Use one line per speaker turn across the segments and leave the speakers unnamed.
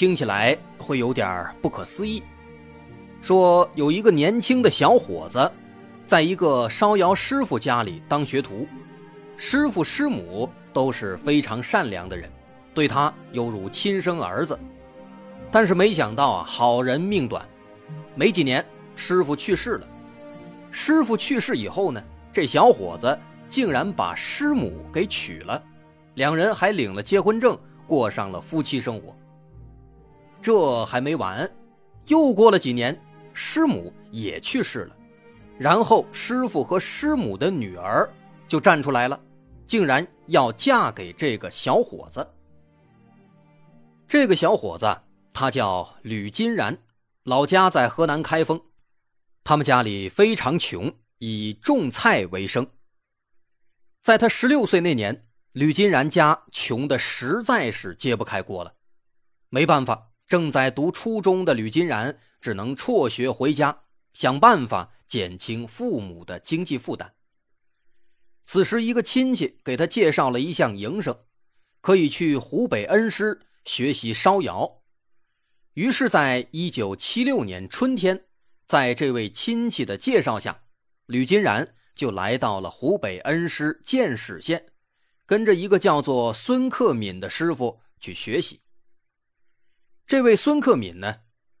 听起来会有点不可思议。说有一个年轻的小伙子，在一个烧窑师傅家里当学徒，师傅师母都是非常善良的人，对他犹如亲生儿子。但是没想到啊，好人命短，没几年师傅去世了。师傅去世以后呢，这小伙子竟然把师母给娶了，两人还领了结婚证。过上了夫妻生活。这还没完，又过了几年，师母也去世了，然后师傅和师母的女儿就站出来了，竟然要嫁给这个小伙子。这个小伙子他叫吕金然，老家在河南开封，他们家里非常穷，以种菜为生。在他十六岁那年。吕金然家穷的实在是揭不开锅了，没办法，正在读初中的吕金然只能辍学回家，想办法减轻父母的经济负担。此时，一个亲戚给他介绍了一项营生，可以去湖北恩施学习烧窑。于是，在一九七六年春天，在这位亲戚的介绍下，吕金然就来到了湖北恩施建始县。跟着一个叫做孙克敏的师傅去学习。这位孙克敏呢，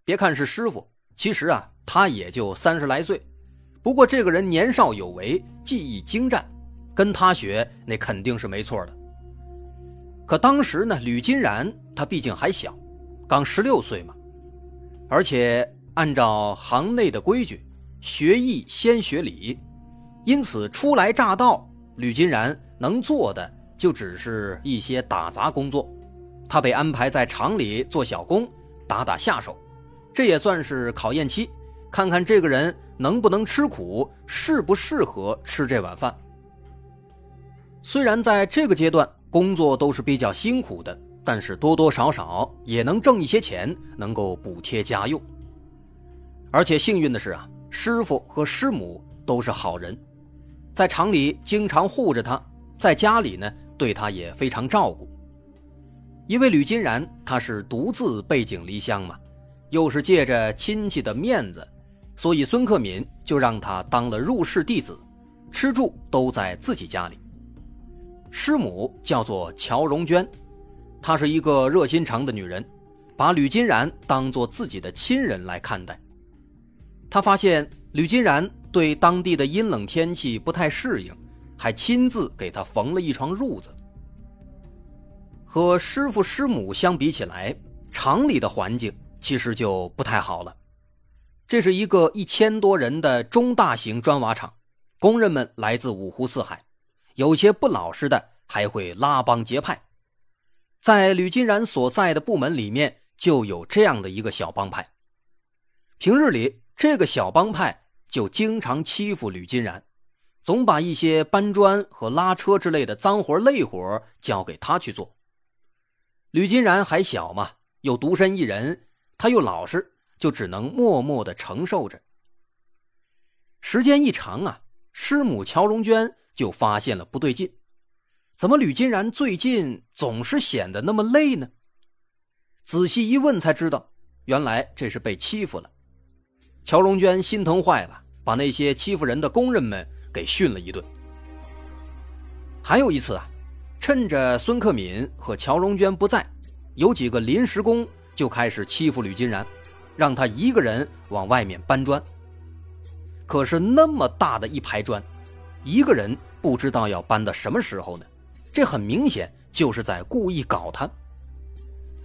别看是师傅，其实啊，他也就三十来岁。不过这个人年少有为，技艺精湛，跟他学那肯定是没错的。可当时呢，吕金然他毕竟还小，刚十六岁嘛，而且按照行内的规矩，学艺先学礼，因此初来乍到，吕金然能做的。就只是一些打杂工作，他被安排在厂里做小工，打打下手，这也算是考验期，看看这个人能不能吃苦，适不适合吃这碗饭。虽然在这个阶段工作都是比较辛苦的，但是多多少少也能挣一些钱，能够补贴家用。而且幸运的是啊，师傅和师母都是好人，在厂里经常护着他，在家里呢。对他也非常照顾，因为吕金然他是独自背井离乡嘛，又是借着亲戚的面子，所以孙克敏就让他当了入室弟子，吃住都在自己家里。师母叫做乔荣娟，她是一个热心肠的女人，把吕金然当做自己的亲人来看待。她发现吕金然对当地的阴冷天气不太适应。还亲自给他缝了一床褥子。和师傅师母相比起来，厂里的环境其实就不太好了。这是一个一千多人的中大型砖瓦厂，工人们来自五湖四海，有些不老实的还会拉帮结派。在吕金然所在的部门里面，就有这样的一个小帮派。平日里，这个小帮派就经常欺负吕金然。总把一些搬砖和拉车之类的脏活累活交给他去做。吕金然还小嘛，又独身一人，他又老实，就只能默默的承受着。时间一长啊，师母乔荣娟就发现了不对劲，怎么吕金然最近总是显得那么累呢？仔细一问才知道，原来这是被欺负了。乔荣娟心疼坏了，把那些欺负人的工人们。给训了一顿。还有一次啊，趁着孙克敏和乔荣娟不在，有几个临时工就开始欺负吕金然，让他一个人往外面搬砖。可是那么大的一排砖，一个人不知道要搬到什么时候呢？这很明显就是在故意搞他。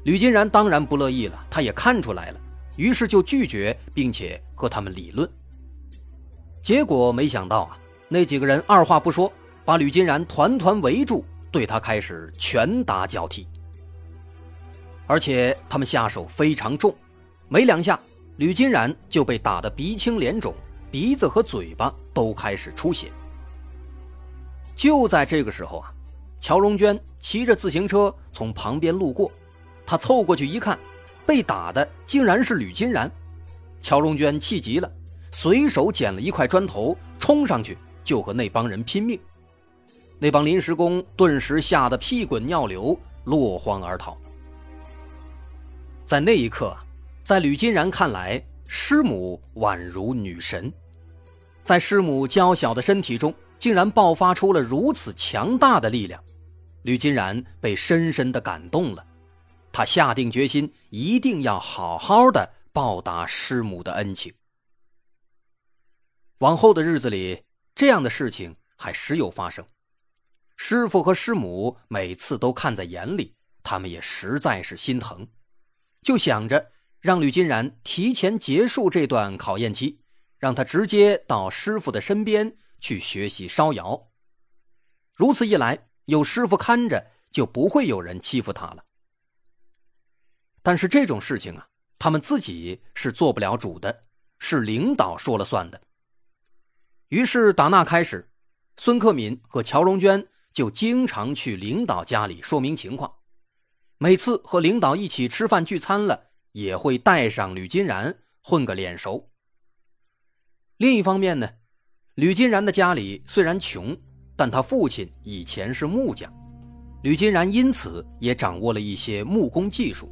吕金然当然不乐意了，他也看出来了，于是就拒绝，并且和他们理论。结果没想到啊。那几个人二话不说，把吕金然团团围住，对他开始拳打脚踢。而且他们下手非常重，没两下，吕金然就被打得鼻青脸肿，鼻子和嘴巴都开始出血。就在这个时候啊，乔荣娟骑着自行车从旁边路过，她凑过去一看，被打的竟然是吕金然。乔荣娟气急了，随手捡了一块砖头，冲上去就和那帮人拼命。那帮临时工顿时吓得屁滚尿流，落荒而逃。在那一刻，在吕金然看来，师母宛如女神，在师母娇小的身体中。竟然爆发出了如此强大的力量，吕金然被深深的感动了，他下定决心一定要好好的报答师母的恩情。往后的日子里，这样的事情还时有发生，师傅和师母每次都看在眼里，他们也实在是心疼，就想着让吕金然提前结束这段考验期，让他直接到师傅的身边。去学习烧窑，如此一来，有师傅看着，就不会有人欺负他了。但是这种事情啊，他们自己是做不了主的，是领导说了算的。于是打那开始，孙克敏和乔荣娟就经常去领导家里说明情况，每次和领导一起吃饭聚餐了，也会带上吕金然混个脸熟。另一方面呢。吕金然的家里虽然穷，但他父亲以前是木匠，吕金然因此也掌握了一些木工技术。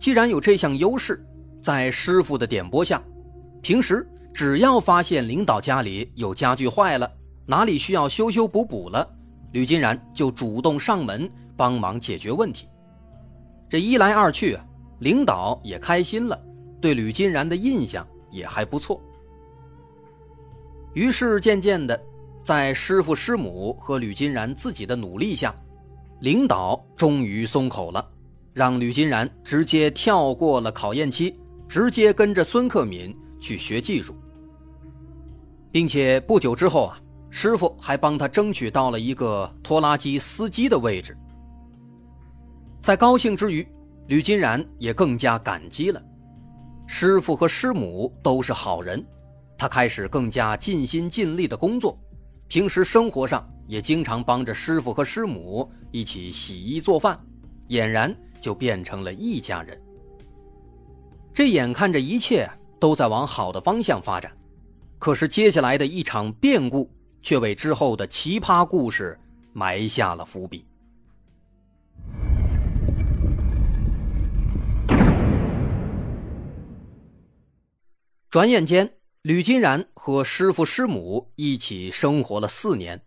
既然有这项优势，在师傅的点拨下，平时只要发现领导家里有家具坏了，哪里需要修修补补了，吕金然就主动上门帮忙解决问题。这一来二去，领导也开心了，对吕金然的印象也还不错。于是渐渐的，在师傅师母和吕金然自己的努力下，领导终于松口了，让吕金然直接跳过了考验期，直接跟着孙克敏去学技术，并且不久之后啊，师傅还帮他争取到了一个拖拉机司机的位置。在高兴之余，吕金然也更加感激了，师傅和师母都是好人。他开始更加尽心尽力的工作，平时生活上也经常帮着师傅和师母一起洗衣做饭，俨然就变成了一家人。这眼看着一切都在往好的方向发展，可是接下来的一场变故却为之后的奇葩故事埋下了伏笔。转眼间。吕金然和师傅师母一起生活了四年，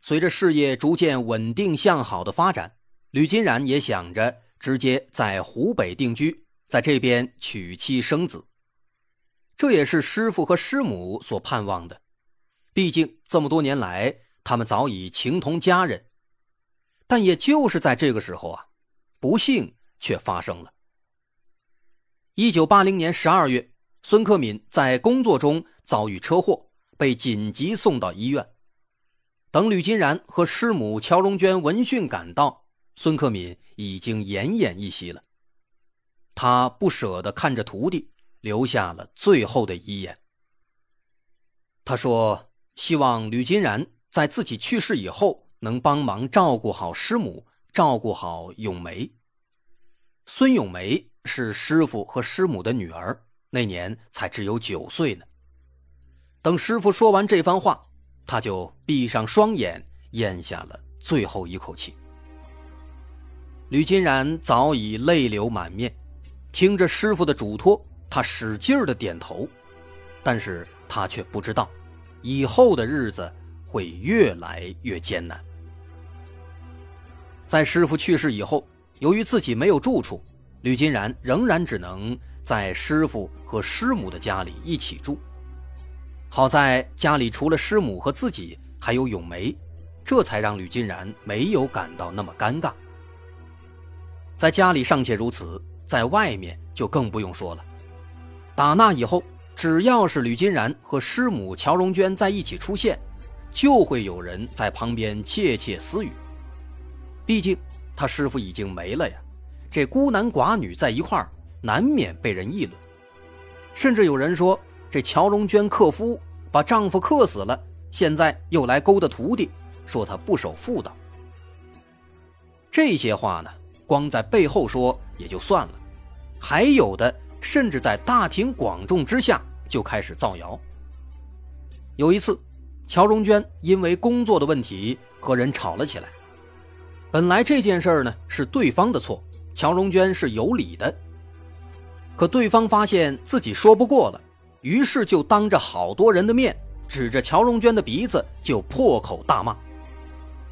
随着事业逐渐稳定向好的发展，吕金然也想着直接在湖北定居，在这边娶妻生子。这也是师傅和师母所盼望的，毕竟这么多年来，他们早已情同家人。但也就是在这个时候啊，不幸却发生了。一九八零年十二月。孙克敏在工作中遭遇车祸，被紧急送到医院。等吕金然和师母乔荣娟闻讯赶到，孙克敏已经奄奄一息了。他不舍得看着徒弟，留下了最后的遗言。他说：“希望吕金然在自己去世以后，能帮忙照顾好师母，照顾好咏梅。孙咏梅是师傅和师母的女儿。”那年才只有九岁呢。等师傅说完这番话，他就闭上双眼，咽下了最后一口气。吕金然早已泪流满面，听着师傅的嘱托，他使劲的点头，但是他却不知道，以后的日子会越来越艰难。在师傅去世以后，由于自己没有住处，吕金然仍然只能。在师傅和师母的家里一起住，好在家里除了师母和自己，还有咏梅，这才让吕金然没有感到那么尴尬。在家里尚且如此，在外面就更不用说了。打那以后，只要是吕金然和师母乔荣娟在一起出现，就会有人在旁边窃窃私语。毕竟他师傅已经没了呀。这孤男寡女在一块儿，难免被人议论。甚至有人说，这乔荣娟克夫，把丈夫克死了，现在又来勾搭徒弟，说她不守妇道。这些话呢，光在背后说也就算了，还有的甚至在大庭广众之下就开始造谣。有一次，乔荣娟因为工作的问题和人吵了起来。本来这件事呢是对方的错，乔荣娟是有理的。可对方发现自己说不过了，于是就当着好多人的面，指着乔荣娟的鼻子就破口大骂：“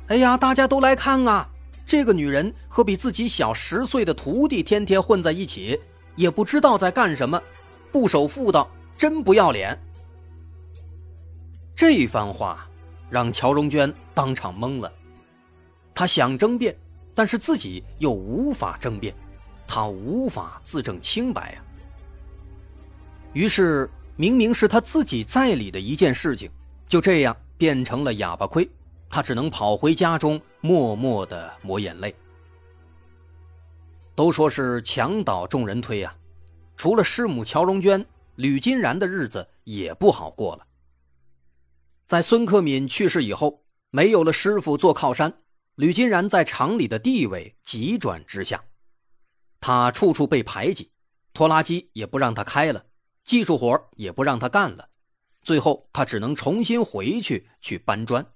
哎呀，大家都来看啊！这个女人和比自己小十岁的徒弟天天混在一起，也不知道在干什么，不守妇道，真不要脸！”这番话让乔荣娟当场懵了，她想争辩，但是自己又无法争辩。他无法自证清白呀。于是，明明是他自己在理的一件事情，就这样变成了哑巴亏。他只能跑回家中，默默的抹眼泪。都说是墙倒众人推呀，除了师母乔荣娟，吕金然的日子也不好过了。在孙克敏去世以后，没有了师傅做靠山，吕金然在厂里的地位急转直下。他处处被排挤，拖拉机也不让他开了，技术活也不让他干了，最后他只能重新回去去搬砖。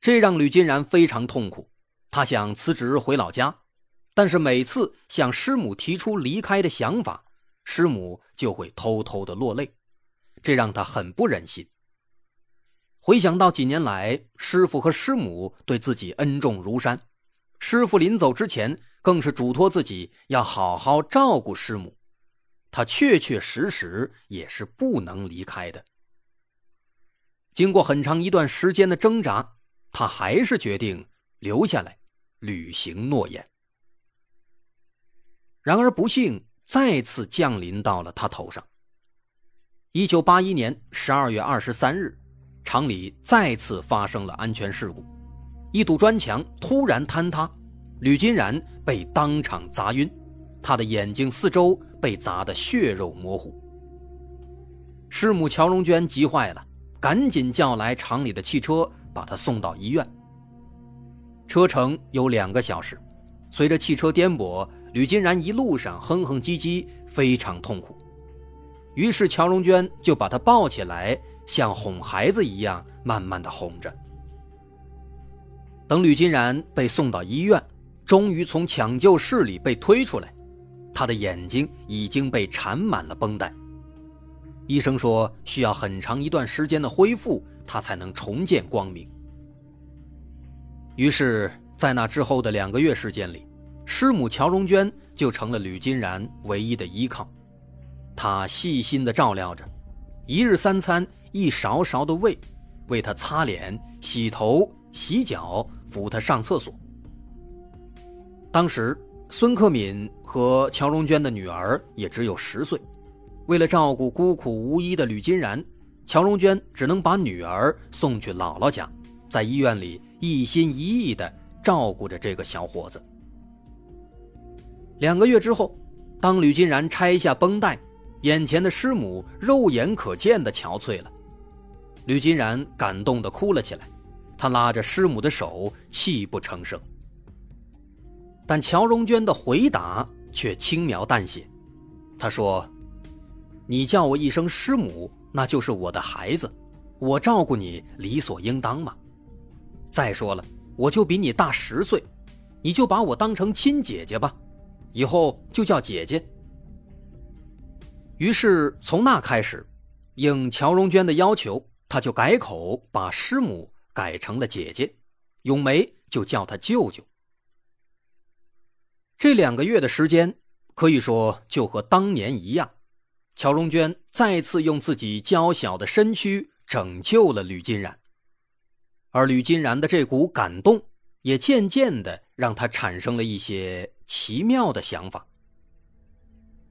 这让吕金然非常痛苦，他想辞职回老家，但是每次向师母提出离开的想法，师母就会偷偷的落泪，这让他很不忍心。回想到几年来，师傅和师母对自己恩重如山。师傅临走之前，更是嘱托自己要好好照顾师母，他确确实实也是不能离开的。经过很长一段时间的挣扎，他还是决定留下来，履行诺言。然而，不幸再次降临到了他头上。一九八一年十二月二十三日，厂里再次发生了安全事故。一堵砖墙突然坍塌，吕金然被当场砸晕，他的眼睛四周被砸得血肉模糊。师母乔荣娟急坏了，赶紧叫来厂里的汽车，把他送到医院。车程有两个小时，随着汽车颠簸，吕金然一路上哼哼唧唧，非常痛苦。于是乔荣娟就把他抱起来，像哄孩子一样，慢慢的哄着。等吕金然被送到医院，终于从抢救室里被推出来，他的眼睛已经被缠满了绷带。医生说需要很长一段时间的恢复，他才能重见光明。于是，在那之后的两个月时间里，师母乔荣娟就成了吕金然唯一的依靠。她细心的照料着，一日三餐一勺勺的喂，为他擦脸、洗头。洗脚，扶他上厕所。当时，孙克敏和乔荣娟的女儿也只有十岁，为了照顾孤苦无依的吕金然，乔荣娟只能把女儿送去姥姥家，在医院里一心一意地照顾着这个小伙子。两个月之后，当吕金然拆下绷带，眼前的师母肉眼可见的憔悴了，吕金然感动的哭了起来。他拉着师母的手，泣不成声。但乔荣娟的回答却轻描淡写。她说：“你叫我一声师母，那就是我的孩子，我照顾你理所应当嘛。再说了，我就比你大十岁，你就把我当成亲姐姐吧，以后就叫姐姐。”于是从那开始，应乔荣娟的要求，他就改口把师母。改成了姐姐，咏梅就叫他舅舅。这两个月的时间，可以说就和当年一样，乔荣娟再次用自己娇小的身躯拯救了吕金然，而吕金然的这股感动，也渐渐的让他产生了一些奇妙的想法。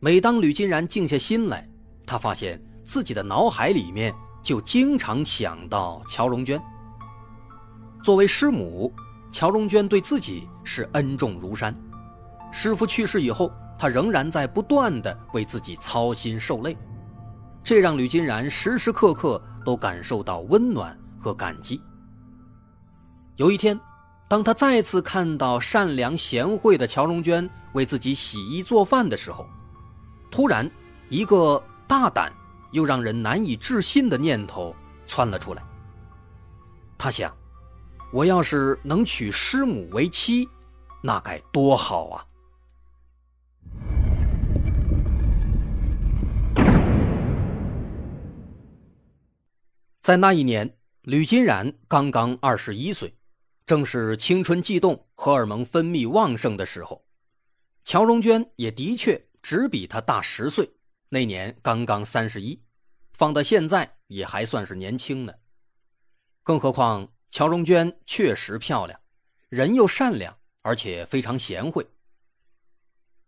每当吕金然静下心来，他发现自己的脑海里面就经常想到乔荣娟。作为师母，乔荣娟对自己是恩重如山，师傅去世以后，他仍然在不断的为自己操心受累，这让吕金然时时刻刻都感受到温暖和感激。有一天，当他再次看到善良贤惠的乔荣娟为自己洗衣做饭的时候，突然，一个大胆又让人难以置信的念头窜了出来。他想，我要是能娶师母为妻，那该多好啊！在那一年，吕金然刚刚二十一岁，正是青春悸动、荷尔蒙分泌旺盛的时候。乔荣娟也的确只比他大十岁，那年刚刚三十一，放到现在也还算是年轻呢。更何况乔荣娟确实漂亮，人又善良，而且非常贤惠。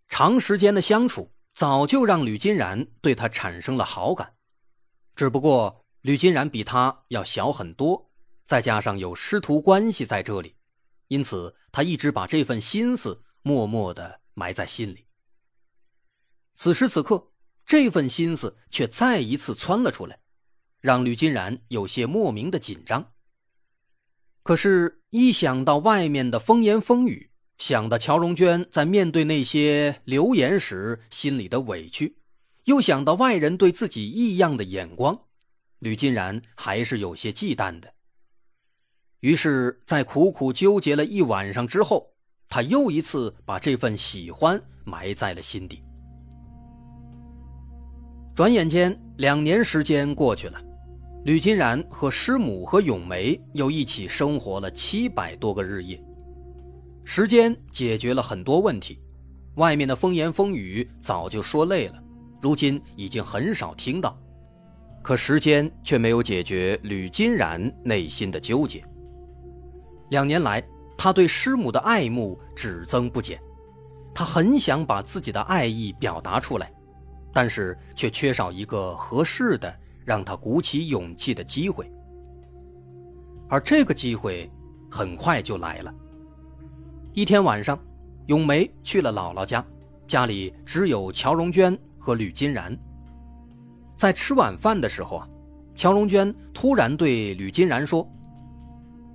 长时间的相处，早就让吕金然对她产生了好感，只不过。吕金然比她要小很多，再加上有师徒关系在这里，因此他一直把这份心思默默的埋在心里。此时此刻，这份心思却再一次窜了出来，让吕金然有些莫名的紧张。可是，一想到外面的风言风语，想到乔荣娟在面对那些流言时心里的委屈，又想到外人对自己异样的眼光。吕金然还是有些忌惮的，于是，在苦苦纠结了一晚上之后，他又一次把这份喜欢埋在了心底。转眼间，两年时间过去了，吕金然和师母和咏梅又一起生活了七百多个日夜。时间解决了很多问题，外面的风言风语早就说累了，如今已经很少听到。可时间却没有解决吕金然内心的纠结。两年来，他对师母的爱慕只增不减，他很想把自己的爱意表达出来，但是却缺少一个合适的让他鼓起勇气的机会。而这个机会很快就来了。一天晚上，咏梅去了姥姥家，家里只有乔荣娟和吕金然。在吃晚饭的时候啊，乔荣娟突然对吕金然说：“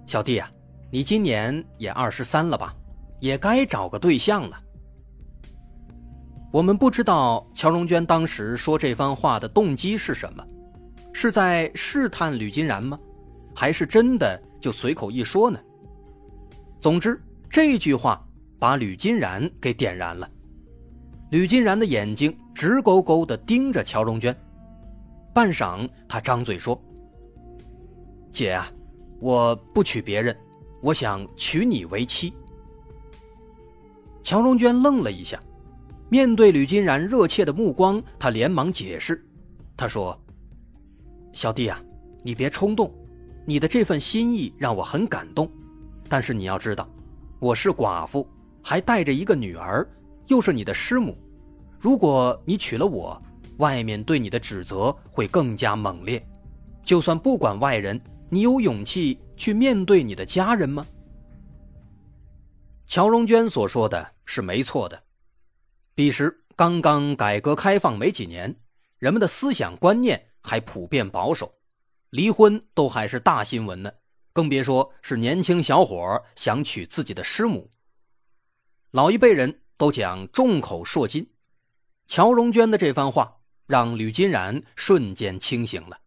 小弟啊，你今年也二十三了吧，也该找个对象了。”我们不知道乔荣娟当时说这番话的动机是什么，是在试探吕金然吗？还是真的就随口一说呢？总之，这句话把吕金然给点燃了。吕金然的眼睛直勾勾地盯着乔荣娟。半晌，他张嘴说：“姐啊，我不娶别人，我想娶你为妻。”乔荣娟愣了一下，面对吕金然热切的目光，她连忙解释：“她说，小弟啊，你别冲动，你的这份心意让我很感动，但是你要知道，我是寡妇，还带着一个女儿，又是你的师母，如果你娶了我。”外面对你的指责会更加猛烈，就算不管外人，你有勇气去面对你的家人吗？乔荣娟所说的是没错的。彼时刚刚改革开放没几年，人们的思想观念还普遍保守，离婚都还是大新闻呢，更别说是年轻小伙想娶自己的师母。老一辈人都讲众口铄金，乔荣娟的这番话。让吕金然瞬间清醒了，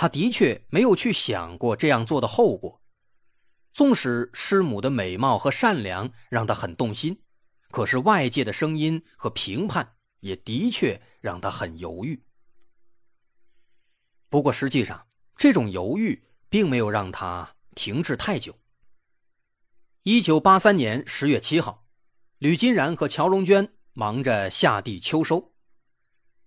他的确没有去想过这样做的后果。纵使师母的美貌和善良让他很动心，可是外界的声音和评判也的确让他很犹豫。不过实际上，这种犹豫并没有让他停滞太久。一九八三年十月七号，吕金然和乔荣娟忙着下地秋收。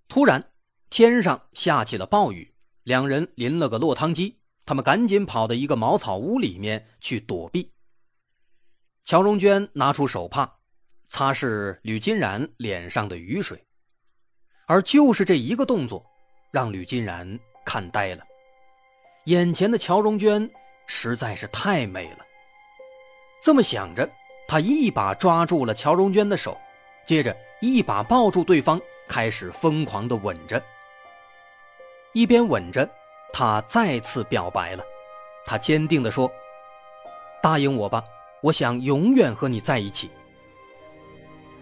突然，天上下起了暴雨，两人淋了个落汤鸡。他们赶紧跑到一个茅草屋里面去躲避。乔荣娟拿出手帕，擦拭吕金然脸上的雨水，而就是这一个动作，让吕金然看呆了。眼前的乔荣娟实在是太美了。这么想着，他一把抓住了乔荣娟的手，接着一把抱住对方，开始疯狂的吻着。一边吻着，他再次表白了。他坚定地说：“答应我吧，我想永远和你在一起。”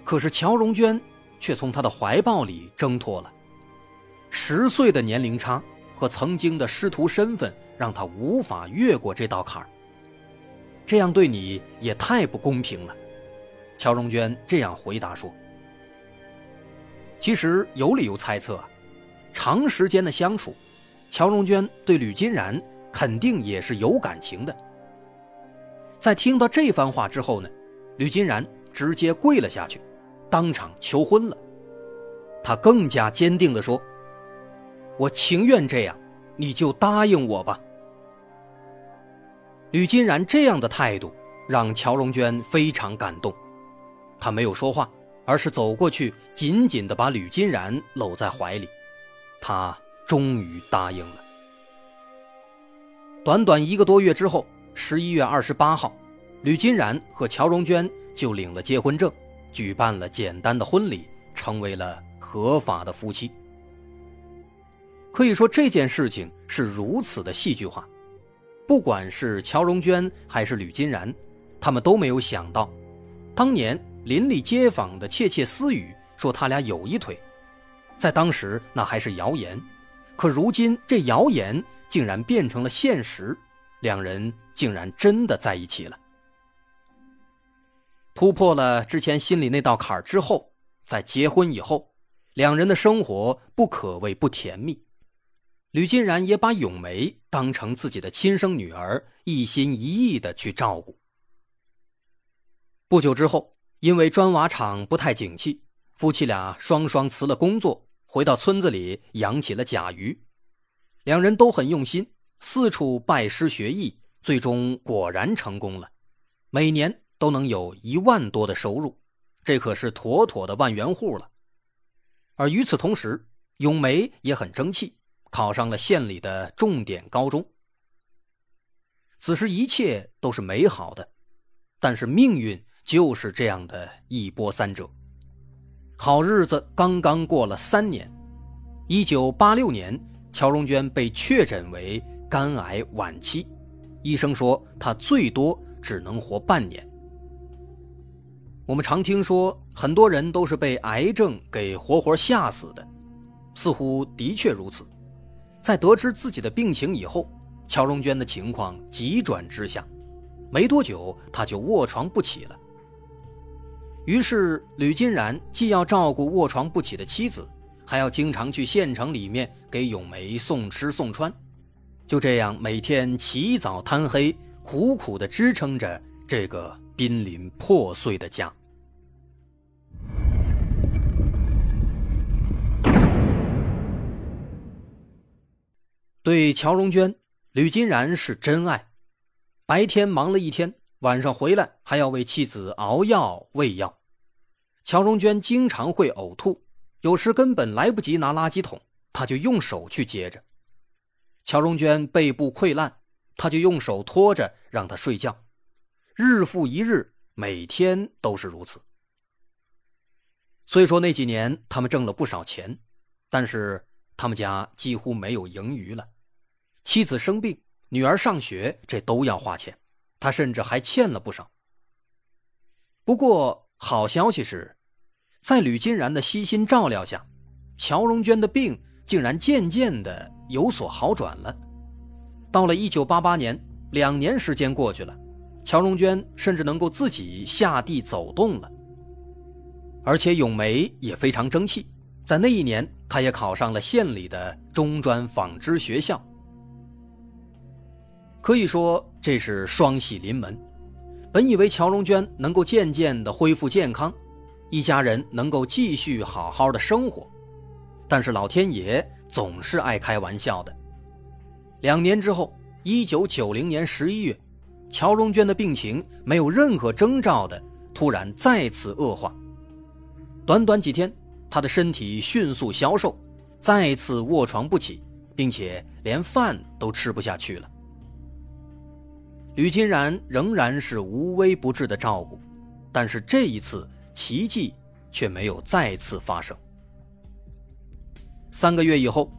可是乔荣娟却从他的怀抱里挣脱了。十岁的年龄差和曾经的师徒身份，让他无法越过这道坎儿。这样对你也太不公平了，乔荣娟这样回答说。其实有理由猜测，长时间的相处，乔荣娟对吕金然肯定也是有感情的。在听到这番话之后呢，吕金然直接跪了下去，当场求婚了。他更加坚定地说：“我情愿这样，你就答应我吧。”吕金然这样的态度让乔荣娟非常感动，她没有说话，而是走过去，紧紧地把吕金然搂在怀里。他终于答应了。短短一个多月之后，十一月二十八号，吕金然和乔荣娟就领了结婚证，举办了简单的婚礼，成为了合法的夫妻。可以说这件事情是如此的戏剧化。不管是乔荣娟还是吕金然，他们都没有想到，当年邻里街坊的窃窃私语说他俩有一腿，在当时那还是谣言，可如今这谣言竟然变成了现实，两人竟然真的在一起了。突破了之前心里那道坎儿之后，在结婚以后，两人的生活不可谓不甜蜜。吕金然也把咏梅当成自己的亲生女儿，一心一意的去照顾。不久之后，因为砖瓦厂不太景气，夫妻俩双双辞了工作，回到村子里养起了甲鱼。两人都很用心，四处拜师学艺，最终果然成功了，每年都能有一万多的收入，这可是妥妥的万元户了。而与此同时，咏梅也很争气。考上了县里的重点高中。此时一切都是美好的，但是命运就是这样的一波三折。好日子刚刚过了三年，一九八六年，乔荣娟被确诊为肝癌晚期，医生说她最多只能活半年。我们常听说很多人都是被癌症给活活吓死的，似乎的确如此。在得知自己的病情以后，乔荣娟的情况急转直下，没多久她就卧床不起了。于是吕金然既要照顾卧床不起的妻子，还要经常去县城里面给咏梅送吃送穿，就这样每天起早贪黑，苦苦地支撑着这个濒临破碎的家。对乔荣娟，吕金然是真爱。白天忙了一天，晚上回来还要为妻子熬药喂药。乔荣娟经常会呕吐，有时根本来不及拿垃圾桶，他就用手去接着。乔荣娟背部溃烂，他就用手托着让她睡觉。日复一日，每天都是如此。虽说那几年他们挣了不少钱，但是。他们家几乎没有盈余了，妻子生病，女儿上学，这都要花钱，他甚至还欠了不少。不过好消息是，在吕金然的悉心照料下，乔荣娟的病竟然渐渐的有所好转了。到了一九八八年，两年时间过去了，乔荣娟甚至能够自己下地走动了，而且咏梅也非常争气。在那一年，她也考上了县里的中专纺织学校。可以说这是双喜临门。本以为乔荣娟能够渐渐的恢复健康，一家人能够继续好好的生活，但是老天爷总是爱开玩笑的。两年之后，一九九零年十一月，乔荣娟的病情没有任何征兆的突然再次恶化，短短几天。她的身体迅速消瘦，再次卧床不起，并且连饭都吃不下去了。吕金然仍然是无微不至的照顾，但是这一次奇迹却没有再次发生。三个月以后，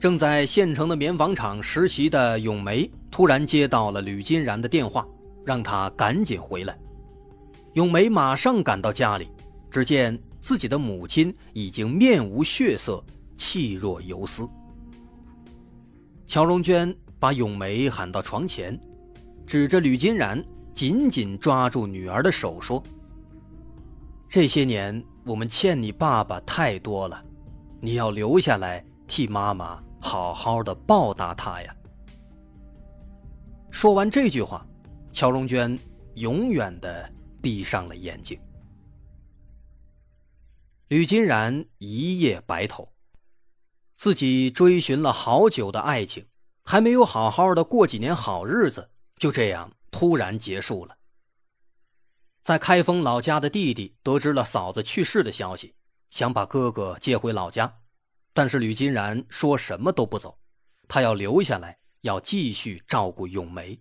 正在县城的棉纺厂实习的咏梅突然接到了吕金然的电话，让他赶紧回来。咏梅马上赶到家里，只见自己的母亲已经面无血色，气若游丝。乔荣娟把咏梅喊到床前，指着吕金然，紧紧抓住女儿的手说：“这些年我们欠你爸爸太多了，你要留下来替妈妈好好的报答他呀。”说完这句话，乔荣娟永远的。闭上了眼睛。吕金然一夜白头，自己追寻了好久的爱情，还没有好好的过几年好日子，就这样突然结束了。在开封老家的弟弟得知了嫂子去世的消息，想把哥哥接回老家，但是吕金然说什么都不走，他要留下来，要继续照顾咏梅。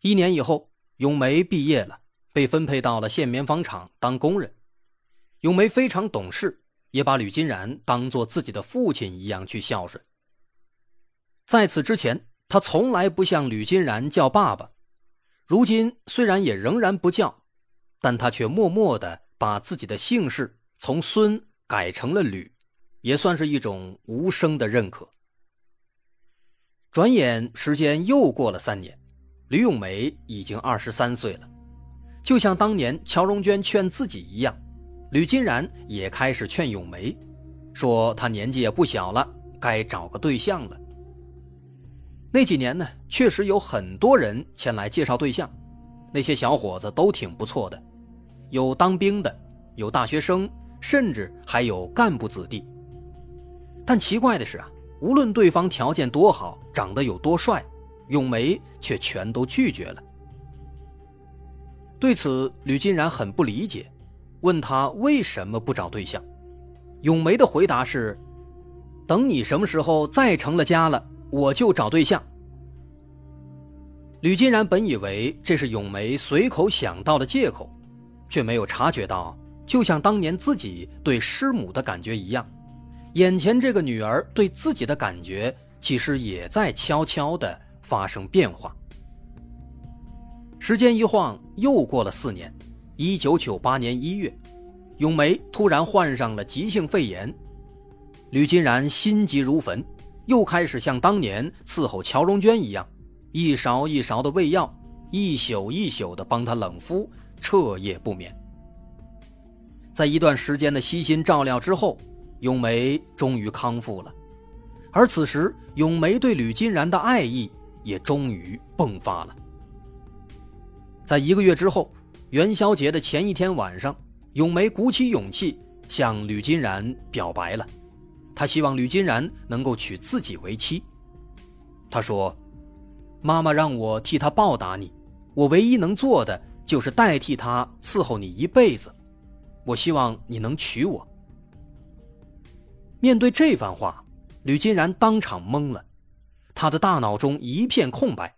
一年以后。咏梅毕业了，被分配到了县棉纺厂当工人。咏梅非常懂事，也把吕金然当做自己的父亲一样去孝顺。在此之前，他从来不向吕金然叫爸爸。如今虽然也仍然不叫，但他却默默的把自己的姓氏从孙改成了吕，也算是一种无声的认可。转眼时间又过了三年。吕咏梅已经二十三岁了，就像当年乔荣娟劝自己一样，吕金然也开始劝咏梅，说她年纪也不小了，该找个对象了。那几年呢，确实有很多人前来介绍对象，那些小伙子都挺不错的，有当兵的，有大学生，甚至还有干部子弟。但奇怪的是啊，无论对方条件多好，长得有多帅。咏梅却全都拒绝了。对此，吕金然很不理解，问他为什么不找对象。咏梅的回答是：“等你什么时候再成了家了，我就找对象。”吕金然本以为这是咏梅随口想到的借口，却没有察觉到，就像当年自己对师母的感觉一样，眼前这个女儿对自己的感觉，其实也在悄悄的。发生变化。时间一晃，又过了四年。一九九八年一月，咏梅突然患上了急性肺炎，吕金然心急如焚，又开始像当年伺候乔荣娟一样，一勺一勺的喂药，一宿一宿的帮她冷敷，彻夜不眠。在一段时间的悉心照料之后，咏梅终于康复了。而此时，咏梅对吕金然的爱意。也终于迸发了。在一个月之后，元宵节的前一天晚上，咏梅鼓起勇气向吕金然表白了。他希望吕金然能够娶自己为妻。他说：“妈妈让我替她报答你，我唯一能做的就是代替她伺候你一辈子。我希望你能娶我。”面对这番话，吕金然当场懵了。他的大脑中一片空白。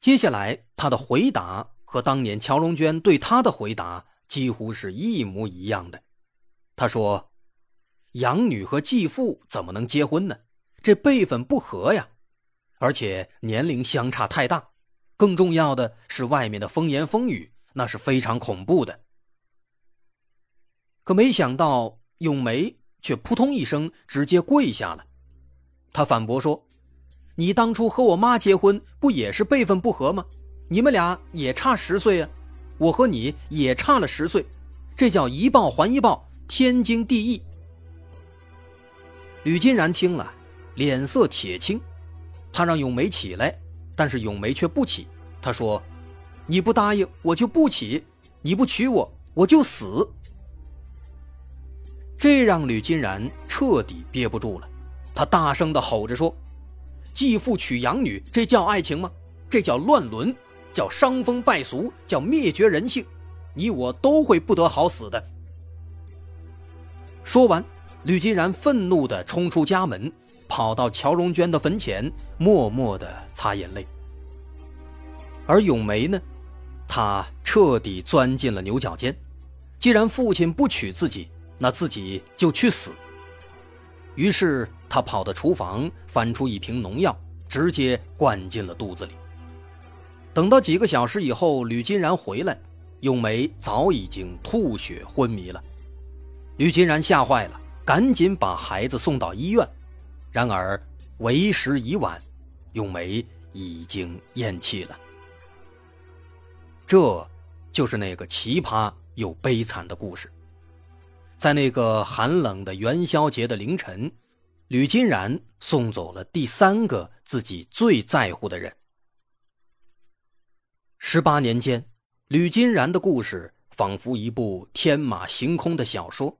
接下来，他的回答和当年乔荣娟对他的回答几乎是一模一样的。他说：“养女和继父怎么能结婚呢？这辈分不合呀，而且年龄相差太大。更重要的是，外面的风言风语那是非常恐怖的。”可没想到，咏梅却扑通一声直接跪下了。他反驳说：“你当初和我妈结婚，不也是辈分不合吗？你们俩也差十岁啊，我和你也差了十岁，这叫一报还一报，天经地义。”吕金然听了，脸色铁青，他让咏梅起来，但是咏梅却不起。他说：“你不答应，我就不起；你不娶我，我就死。”这让吕金然彻底憋不住了。他大声的吼着说：“继父娶养女，这叫爱情吗？这叫乱伦，叫伤风败俗，叫灭绝人性。你我都会不得好死的。”说完，吕金然愤怒的冲出家门，跑到乔荣娟的坟前，默默的擦眼泪。而咏梅呢，她彻底钻进了牛角尖。既然父亲不娶自己，那自己就去死。于是他跑到厨房，翻出一瓶农药，直接灌进了肚子里。等到几个小时以后，吕金然回来，咏梅早已经吐血昏迷了。吕金然吓坏了，赶紧把孩子送到医院。然而为时已晚，咏梅已经咽气了。这，就是那个奇葩又悲惨的故事。在那个寒冷的元宵节的凌晨，吕金然送走了第三个自己最在乎的人。十八年间，吕金然的故事仿佛一部天马行空的小说。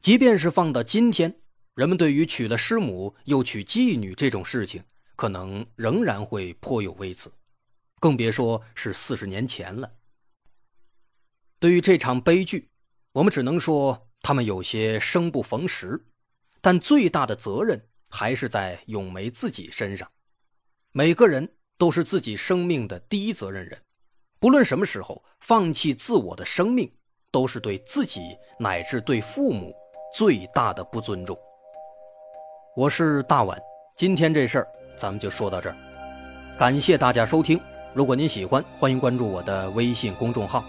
即便是放到今天，人们对于娶了师母又娶妓女这种事情，可能仍然会颇有微词。更别说是四十年前了。对于这场悲剧，我们只能说他们有些生不逢时，但最大的责任还是在咏梅自己身上。每个人都是自己生命的第一责任人，不论什么时候放弃自我的生命，都是对自己乃至对父母最大的不尊重。我是大碗，今天这事儿咱们就说到这儿，感谢大家收听。如果您喜欢，欢迎关注我的微信公众号，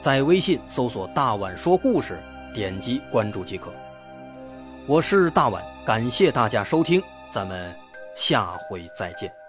在微信搜索“大碗说故事”，点击关注即可。我是大碗，感谢大家收听，咱们下回再见。